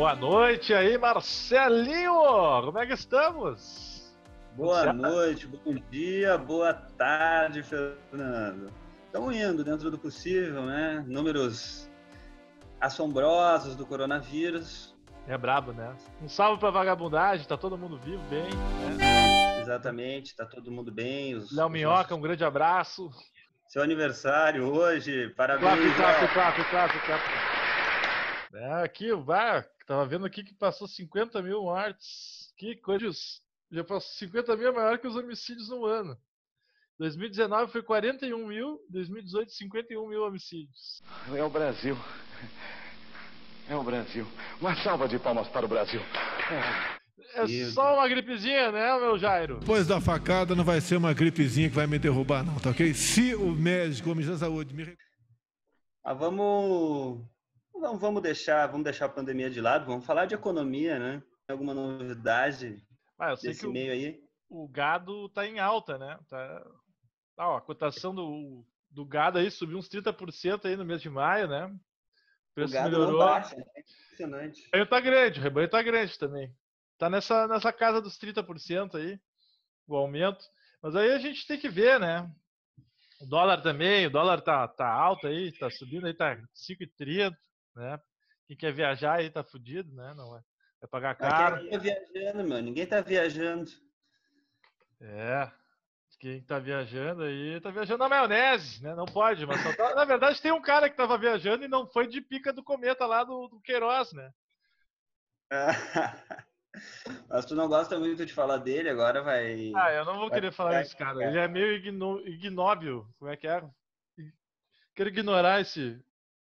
Boa noite aí, Marcelinho! Como é que estamos? Boa noite, bom dia, boa tarde, Fernando. Estamos indo dentro do possível, né? Números assombrosos do coronavírus. É brabo, né? Um salve pra vagabundagem, tá todo mundo vivo, bem. Né? Exatamente, tá todo mundo bem. Os, Léo Minhoca, um grande abraço. Seu aniversário hoje, parabéns. Clap, clap, clap, clap, clap. É, aqui, vai, tava vendo aqui que passou 50 mil mortes. Que coisa isso. Já passou 50 mil é maior que os homicídios no ano. 2019 foi 41 mil, 2018 51 mil homicídios. É o Brasil. É o Brasil. Uma salva de palmas para o Brasil. É só uma gripezinha, né, meu Jairo? Depois da facada, não vai ser uma gripezinha que vai me derrubar, não, tá ok? Se o médico, o Ministério da Saúde, me. Ah, vamos. Não, vamos deixar, vamos deixar a pandemia de lado, vamos falar de economia, né? Alguma novidade ah, eu sei desse que meio o, aí? O gado tá em alta, né? Tá, tá ó, a cotação do, do gado aí subiu uns 30% aí no mês de maio, né? O preço o gado melhorou. Não baixa, é impressionante. O rebanho tá grande, o rebanho tá grande também. Tá nessa, nessa casa dos 30% aí, o aumento. Mas aí a gente tem que ver, né? O dólar também, o dólar tá, tá alto aí, tá subindo aí, tá 5,30, né? Quem quer viajar aí tá fudido, né? Não é. Vai pagar caro. Ninguém tá viajando, mano. Ninguém tá viajando. É. Quem tá viajando aí, tá viajando na maionese, né? Não pode, mas tá... na verdade tem um cara que tava viajando e não foi de pica do cometa lá do, do Queiroz, né? Mas tu não gosta muito de falar dele, agora vai. Ah, eu não vou querer falar desse cara. Ele é meio igno... ignóbil. Como é que é? Quero ignorar esse,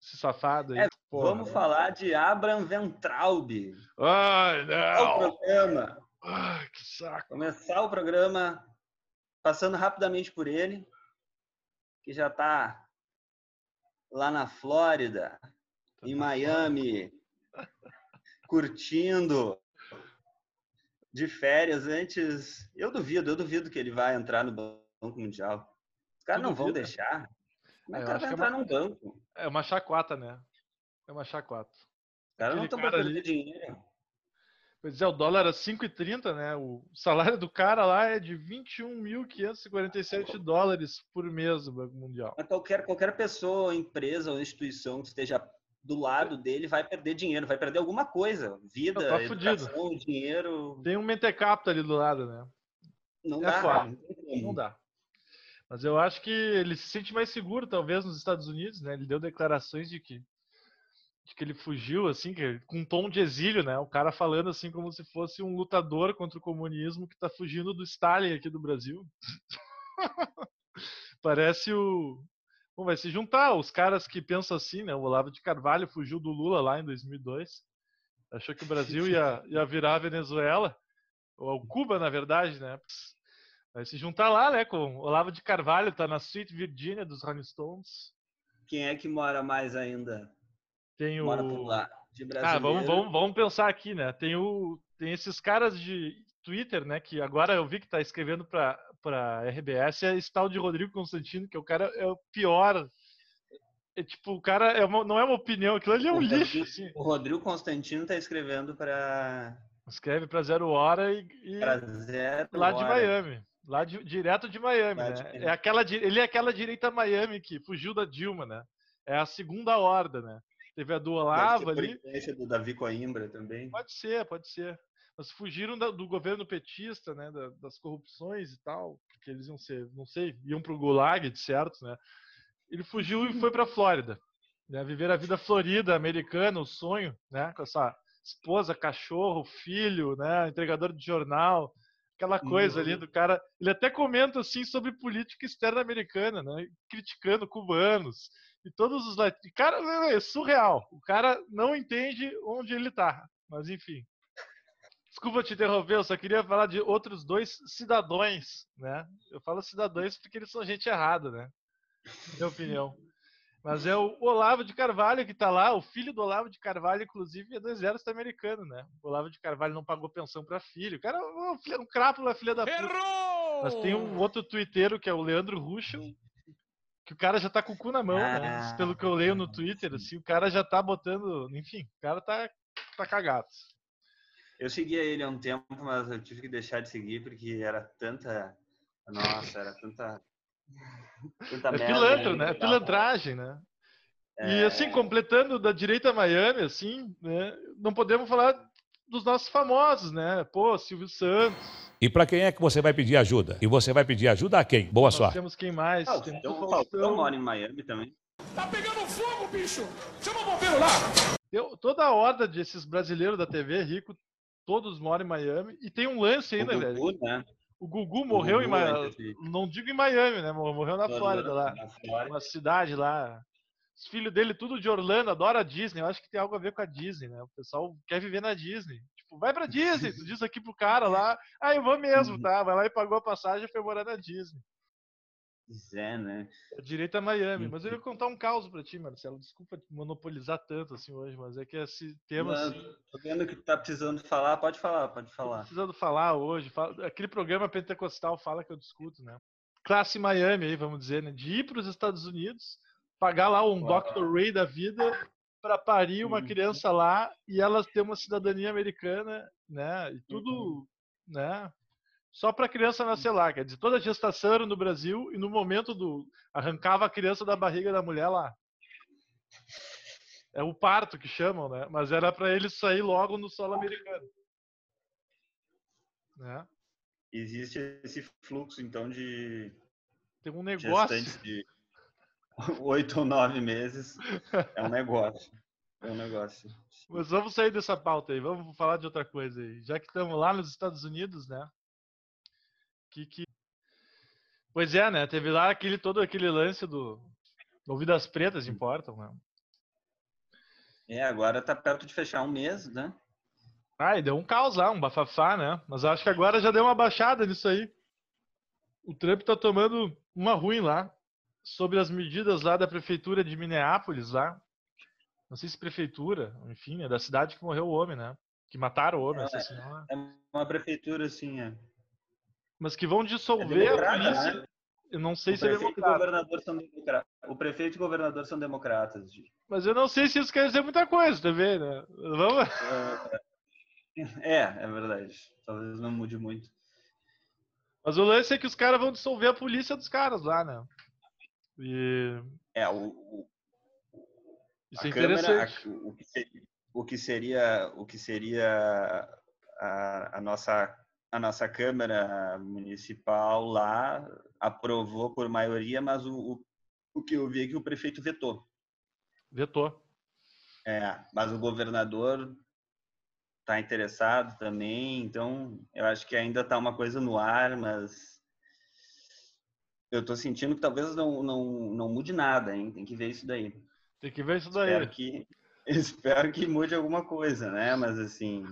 esse safado aí. É, vamos falar de Abraham Ventraub. Ai, não! O programa. Ai, que saco. Começar o programa passando rapidamente por ele, que já está lá na Flórida, tá em Miami, curtindo de férias antes. Eu duvido, eu duvido que ele vai entrar no Banco Mundial. Os caras não vão deixar. Como é que o cara vai entrar é uma, num banco? É uma chacota, né? É uma chacota. Os caras não estão para perder ali... dinheiro. Pois é, o dólar é 5,30, né? O salário do cara lá é de 21.547 dólares por mês do Banco Mundial. Mas qualquer, qualquer pessoa, empresa ou instituição que esteja do lado dele vai perder dinheiro, vai perder alguma coisa. Vida, tá educação, dinheiro. Tem um mentecapto ali do lado, né? Não é dá. Não dá. Mas eu acho que ele se sente mais seguro, talvez, nos Estados Unidos, né? Ele deu declarações de que, de que ele fugiu, assim, que, com um tom de exílio, né? O cara falando assim como se fosse um lutador contra o comunismo que tá fugindo do Stalin aqui do Brasil. Parece o, Bom, vai se juntar os caras que pensam assim, né? O Olavo de Carvalho fugiu do Lula lá em 2002. Achou que o Brasil ia, ia virar a Venezuela, ou Cuba, na verdade, né? Vai se juntar lá, né? Com o Olavo de Carvalho, tá na Sweet Virginia dos Rolling Stones. Quem é que mora mais ainda? Tem o. Mora por lá. De ah, vamos, vamos, vamos pensar aqui, né? Tem, o, tem esses caras de Twitter, né? Que agora eu vi que tá escrevendo para para RBS é esse tal de Rodrigo Constantino, que é o cara é o pior. É tipo, o cara é uma, não é uma opinião, aquilo ali é um o lixo. Rodrigo, assim. O Rodrigo Constantino tá escrevendo para escreve para Zero Hora e, e zero lá hora. de Miami, lá de, direto de Miami, né? De... É aquela ele é aquela direita Miami que fugiu da Dilma, né? É a segunda horda, né? Teve a do Olavo ali. do Davi Coimbra também. Pode ser, pode ser mas fugiram da, do governo petista, né, da, das corrupções e tal, porque eles iam ser, não sei, iam para o Gulag, de certo, né? Ele fugiu e foi para Flórida, né, viver a vida florida americana, o sonho, né, com essa esposa, cachorro, filho, né, entregador de jornal, aquela coisa uhum. ali do cara. Ele até comenta assim sobre política externa americana, né, criticando cubanos e todos os cara é surreal. O cara não entende onde ele está, mas enfim. Desculpa te interromper, eu só queria falar de outros dois cidadãos, né? Eu falo cidadãos porque eles são gente errada, né? Minha opinião. Mas é o Olavo de Carvalho que está lá, o filho do Olavo de Carvalho, inclusive, é do exército americano, né? O Olavo de Carvalho não pagou pensão para filho. O cara é um, um crápula, filha da puta. Errou! Mas tem um outro twitteiro que é o Leandro Ruschel, que o cara já tá com o cu na mão, né? ah, né? Pelo que eu leio no Twitter, assim, o cara já tá botando. Enfim, o cara tá tá cagado. Eu seguia ele há um tempo, mas eu tive que deixar de seguir porque era tanta. Nossa, era tanta. Tanta É merda, pilantra, né? É pilantragem, né? E É, assim, completando da direita Miami, assim, né? Não podemos falar dos nossos famosos, né? Pô, Silvio Santos. E para quem é que você vai pedir ajuda? E você vai pedir ajuda a quem? Boa Nós sorte. temos quem mais? Ah, o Temos Faustão, o o Faustão Faustão. mora em Miami também. Tá pegando fogo, bicho! Chama o bombeiro lá! Deu- toda a horda desses brasileiros da TV rico, todos moram em Miami. E tem um lance ainda, o velho. Gugu, né? O Gugu morreu em Gugu, Miami. entre fi- Não digo em Miami, né? Morreu na Flórida lá. Na. Uma cidade lá. Os filhos dele, tudo de Orlando, adora a Disney. Eu acho que tem algo a ver com a Disney, né? O pessoal quer viver na Disney. Tipo, vai pra Disney. Tu diz aqui pro cara lá. Ah, eu vou mesmo, tá? Vai lá e pagou a passagem e foi morar na Disney. Pois é, né? É direito a Miami. Mas eu ia contar um caos pra ti, Marcelo. Desculpa monopolizar tanto assim hoje, mas é que esse tema. Mas, assim, Tô vendo que tá precisando falar, pode falar, pode falar. precisando falar hoje. fala- aquele programa pentecostal fala que eu discuto, né? Classe Miami aí, vamos dizer, né? De ir para os Estados Unidos, pagar lá um Uau. Dr. Ray da vida para parir uma Uhum. criança lá e ela ter uma cidadania americana, né? E tudo, Uhum. né? Só para a criança nascer lá, quer dizer, toda a gestação era no Brasil e no momento do arrancava a criança da barriga da mulher lá. É o parto que chamam, né? Mas era para ele sair logo no solo americano. Né? Existe esse fluxo, então, de Tem um negócio. de oito ou nove meses. É um negócio. É um negócio. Mas vamos sair dessa pauta aí, vamos falar de outra coisa aí. Já que estamos lá nos Estados Unidos, né? Que, que... Pois é, né? Teve lá aquele, todo aquele lance do. do Vidas Pretas importam, né? É, agora tá perto de fechar um mês, né? Ah, e deu um caos lá, um bafafá, né? Mas acho que agora já deu uma baixada nisso aí. O Trump tá tomando uma ruim lá. Sobre as medidas lá da prefeitura de Minneapolis lá. Não sei se prefeitura, enfim, é da cidade que morreu o homem, né? Que mataram o homem, É. É uma prefeitura, assim, é. Mas que vão É dissolver a democrata, polícia. né? Eu não sei O se é e o democrata. prefeito e o governador são democratas. Gi. Mas eu não sei se isso quer dizer muita coisa também, né? Vamos. É, é verdade. Talvez não mude muito. Mas o lance é que os caras vão dissolver a polícia dos caras lá, né? E É, o, o, isso é a Câmara, interessante. a- o, que seria, o que seria, o que seria a, a nossa a nossa Câmara Municipal lá aprovou por maioria, mas o, o, o que eu vi é que o prefeito vetou. Vetou. É, mas o governador está interessado também, então eu acho que ainda está uma coisa no ar, mas eu estou sentindo que talvez não, não, não mude nada, hein? Tem que ver isso daí. Tem que ver isso daí. Espero que, espero que mude alguma coisa, né? Mas assim,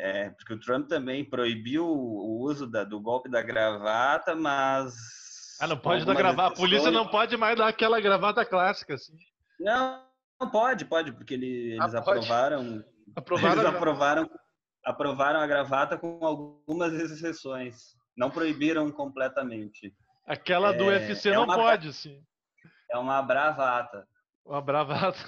é, porque o Trump também proibiu o uso da, do golpe da gravata, mas. Ah, não pode dar gravata. A polícia não pode mais dar aquela gravata clássica, assim. Não, não pode, pode, porque ele- eles Ah, aprovaram. Aprovaram eles aprovaram, aprovaram a gravata com algumas exceções. Não proibiram completamente. aquela do É, UFC é não uma- pode, assim. É uma bravata. Uma bravata.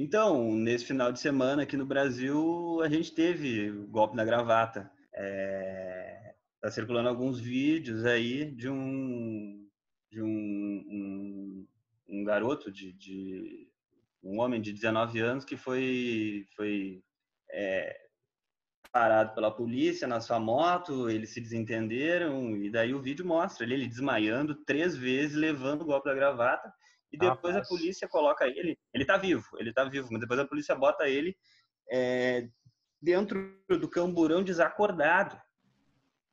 Então, nesse final de semana aqui no Brasil, a gente teve o golpe na gravata. É, tá circulando alguns vídeos aí de um de um, um, um garoto de, de um homem de 19 anos que foi foi é, parado pela polícia na sua moto, eles se desentenderam e daí o vídeo mostra ele, ele desmaiando três vezes, levando o golpe da gravata e depois Rapaz. a polícia coloca ele, ele tá vivo, ele tá vivo, mas depois a polícia bota ele é, dentro do camburão desacordado.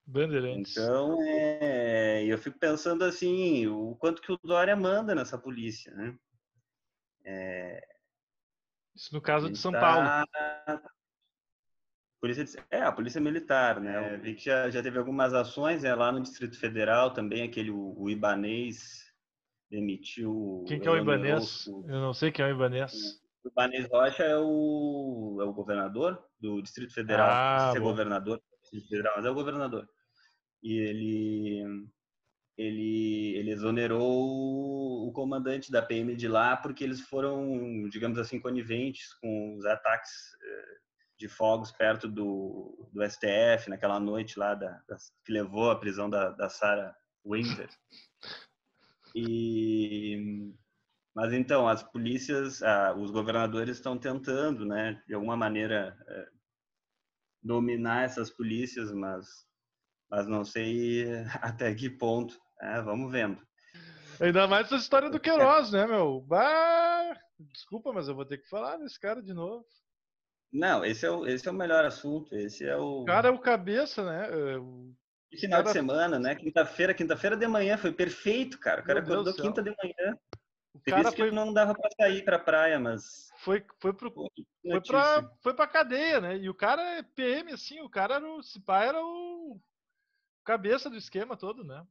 Bandeirantes. Então, é, eu fico pensando assim, o quanto que o Dória manda nessa polícia, né? Isso no caso de São tá- Paulo. Polícia de- é, a Polícia Militar, né? Eu vi que já, já teve algumas ações né, lá no Distrito Federal também, aquele, o, o Ibanês demitiu... Quem que é o Ibanês? Eu não sei quem é o Ibanês. O Ibanês Rocha é o, é o governador do Distrito Federal. Ah, se é governador do Distrito Federal, mas é o governador. E ele, ele, ele exonerou o comandante da PM de lá porque eles foram, digamos assim, coniventes com os ataques eh, de fogos perto do, do STF naquela noite lá da, da que levou à prisão da, da Sarah Winter. E mas então as polícias, ah, os governadores estão tentando, né, de alguma maneira eh, dominar essas polícias, mas mas não sei até que ponto. É, vamos vendo. Ainda mais essa história do Queiroz, né, meu? Bah, desculpa, mas eu vou ter que falar desse cara de novo. Não, esse é o, esse é o melhor assunto. Esse é o. O cara é o cabeça, né? É o Final cara- de semana, né? Quinta-feira, quinta-feira de manhã foi perfeito, cara. O cara Meu acordou quinta de manhã. O Por cara foi, não dava pra sair pra praia, mas. foi, foi, pro, foi, pra, foi pra cadeia, né? E o cara é PM, assim, o cara era o. Se pá, era o cabeça do esquema todo, né?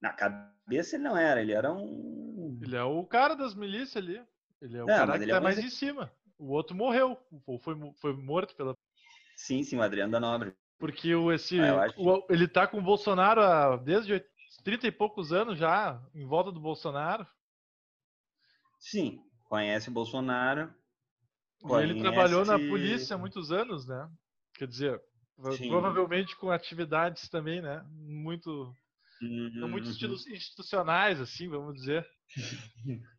Na cabeça ele não era, ele era um. Ele é o cara das milícias ali. Ele é o Não, cara que ele é tá um mais em cima. O outro morreu, ou foi, foi morto pela. Sim, sim, o Adriano da Nobre. Porque o, esse, Ah, acho. o- ele tá com o Bolsonaro há, desde oit- 30 e poucos anos já, em volta do Bolsonaro. Sim, conhece o Bolsonaro. E ele trabalhou na conhece- polícia há muitos anos, né? Quer dizer, Sim. provavelmente com atividades também, né? Muito, não muito Uhum. institu- institucionais, assim, vamos dizer.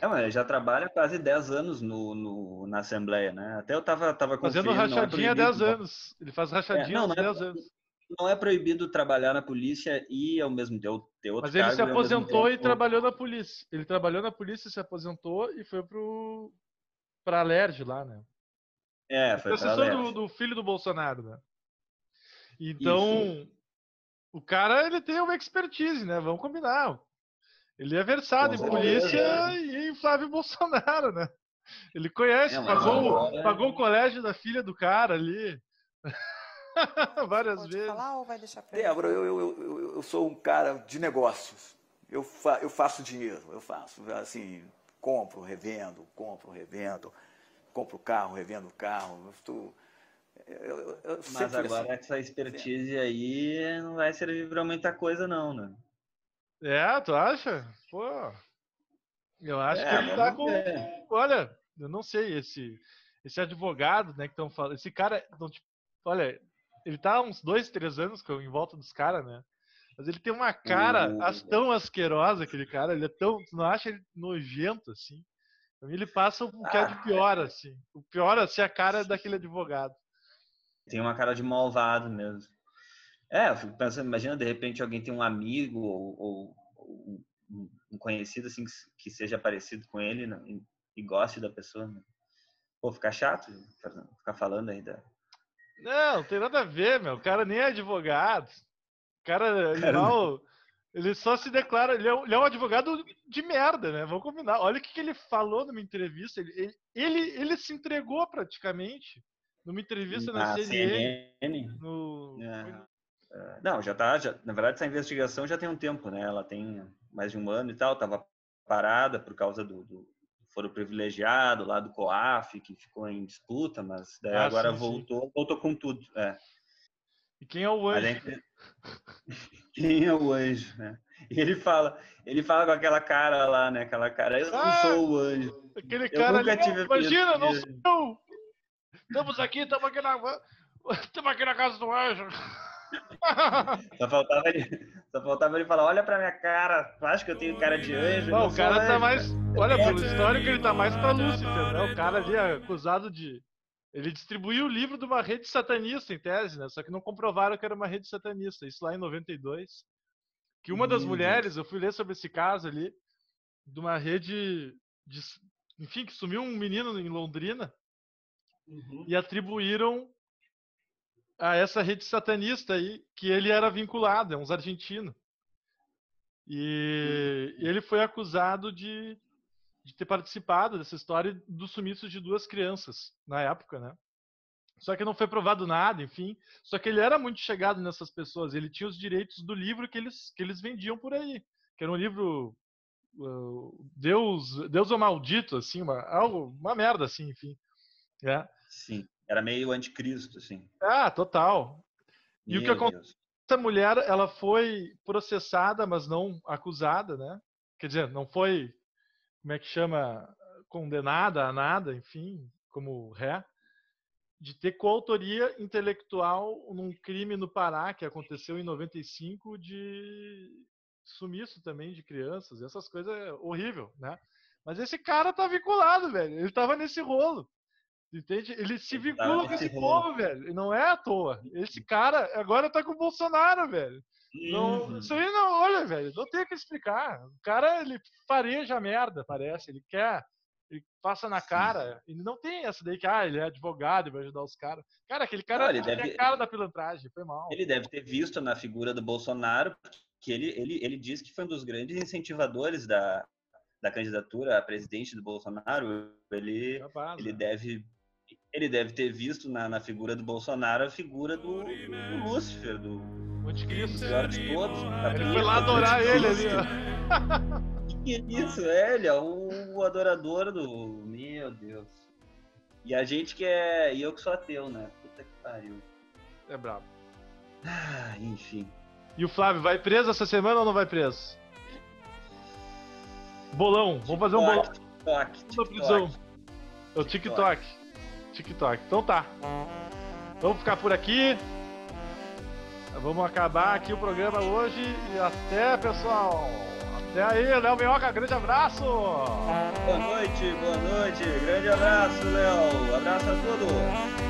É, mas ele já trabalha quase 10 anos no, no- na Assembleia, né? Até eu tava, tava Fazendo é rachadinha há proibido- 10 anos. Ele faz rachadinha não, há não é 10 pro- anos. Não é proibido trabalhar na polícia e ao mesmo tempo ter outro Mas ele se e, aposentou e tempo- trabalhou na polícia. Ele trabalhou na polícia, se aposentou e foi pro pra Alerj lá, né? É, foi pra Assessor do, do filho do Bolsonaro, né? Então, o cara, ele tem uma expertise, né? Vamos combinar. Ele é versado em polícia e em Flávio Bolsonaro, né? Ele conhece, É, pagou, agora- pagou o colégio da filha do cara ali. Várias Pode vezes. falar ou vai deixar pra ele? Débora, eu, eu, eu, eu sou um cara de negócios. Eu, fa, eu faço dinheiro, eu faço. Assim, compro, revendo, compro, revendo, compro carro, revendo carro. Eu estou. Eu, eu, Mas agora assim. essa expertise aí não vai servir pra muita coisa, não, né? É, tu acha? Pô. Eu acho que É, ele tá com. Olha, eu não sei, esse, esse advogado, né, que estão falando. Esse cara, não, tipo, olha, ele tá há uns dois, três anos em volta dos caras, né? Mas ele tem uma cara as- tão asquerosa, aquele cara. Ele é tão. Tu não acha ele nojento, assim? Pra mim, ele passa o que é de Ah, pior, assim. O pior, assim, é a cara daquele advogado. Tem uma cara de malvado mesmo. É, eu fico pensando, imagina de repente alguém tem um amigo ou, ou- um- conhecido assim que, se- que seja parecido com ele né, e, e goste da pessoa. Né? Pô, fica chato ficar falando aí da. Não, não tem nada a ver, meu. O cara nem é advogado. O cara animal. Ele só se declara. Ele é, um- ele é um advogado de merda, né? Vamos combinar. Olha o que, que ele falou numa entrevista. Ele, ele, ele, ele se entregou praticamente numa entrevista na, na CNN. CNN. No, É. É, Não, já tá. Já, na verdade, essa investigação já tem um tempo, né? Ela tem mais de um ano e tal. Tava parada por causa do, do foro privilegiado lá do COAF, que ficou em disputa, mas daí Ah, agora sim, sim. voltou, voltou com tudo. É. E quem é o anjo? gente- Quem é o anjo, né? E ele fala, ele fala com aquela cara lá, né? Aquela cara, eu não Ah! sou o anjo. Aquele eu cara nunca ali. tive Imagina, não sou eu! Estamos aqui, estamos aqui na. Estamos aqui na casa do anjo. Só faltava ele, só faltava ele falar, olha pra minha cara, tu acha que eu tenho cara de anjo? Não, o cara tá anjo, mais. Olha, pelo histórico, ele tá mais pra Lúcifer, né? O cara ali é acusado de. Ele distribuiu o livro de uma rede satanista, em tese, né? Só que não comprovaram que era uma rede satanista. Isso lá em 92. Que uma das Meu mulheres, eu fui ler sobre esse caso ali, de uma rede. De, enfim, que sumiu um menino em Londrina Uhum. e atribuíram a essa rede satanista aí que ele era vinculado, é uns argentinos. E ele foi acusado de, de ter participado dessa história do sumiço de duas crianças na época, né? Só que não foi provado nada, enfim. Só que ele era muito chegado nessas pessoas. Ele tinha os direitos do livro que eles, que eles vendiam por aí. Que era um livro. uh, Deus, Deus é o maldito, assim, uma, algo, uma merda, assim, enfim. É. Sim, era meio anticristo, assim. Ah, total. E o que Meu acon- Deus. essa mulher, ela foi processada, mas não acusada, né? Quer dizer, não foi, como é que chama, condenada a nada, enfim, como ré, de ter coautoria intelectual num crime no Pará que aconteceu em 95 de sumiço também de crianças, essas coisas é horrível, né? Mas esse cara tá vinculado, velho. Ele tava nesse rolo. Entende? Ele se vincula com esse povo, velho. E não é à toa. Esse cara agora tá com o Bolsonaro, velho. Não, Uhum. isso aí não, olha, velho, não tem o que explicar. O cara, ele fareja a merda, parece. Ele quer, ele passa na cara. Ele não tem essa daí que, ah, ele é advogado e vai ajudar os caras. Cara, aquele cara Não, ele tem deve- a cara da pilantragem, foi mal. Ele deve ter visto na figura do Bolsonaro que ele, ele, ele diz que foi um dos grandes incentivadores da, da candidatura a presidente do Bolsonaro. Ele, Capaz, ele né? deve ele deve ter visto na, na figura do Bolsonaro a figura do, do Lúcifer, do O anticristo. pior de todos. Ele foi lá adorar ele ali, ó. Que isso, é, ele é o adorador do. Meu Deus. E a gente que é. E eu que sou ateu, né? Puta que pariu. É brabo. Ah, enfim. E o Flávio, vai preso essa semana ou não vai preso? Bolão, vamos fazer um bolão TikTok, TikTok. É o TikTok. TikTok. Então tá. Vamos ficar por aqui. Vamos acabar aqui o programa hoje. E até, pessoal. Até aí, Léo Minhoca. Grande abraço. Boa noite, boa noite. Grande abraço, Léo. Abraço a todos.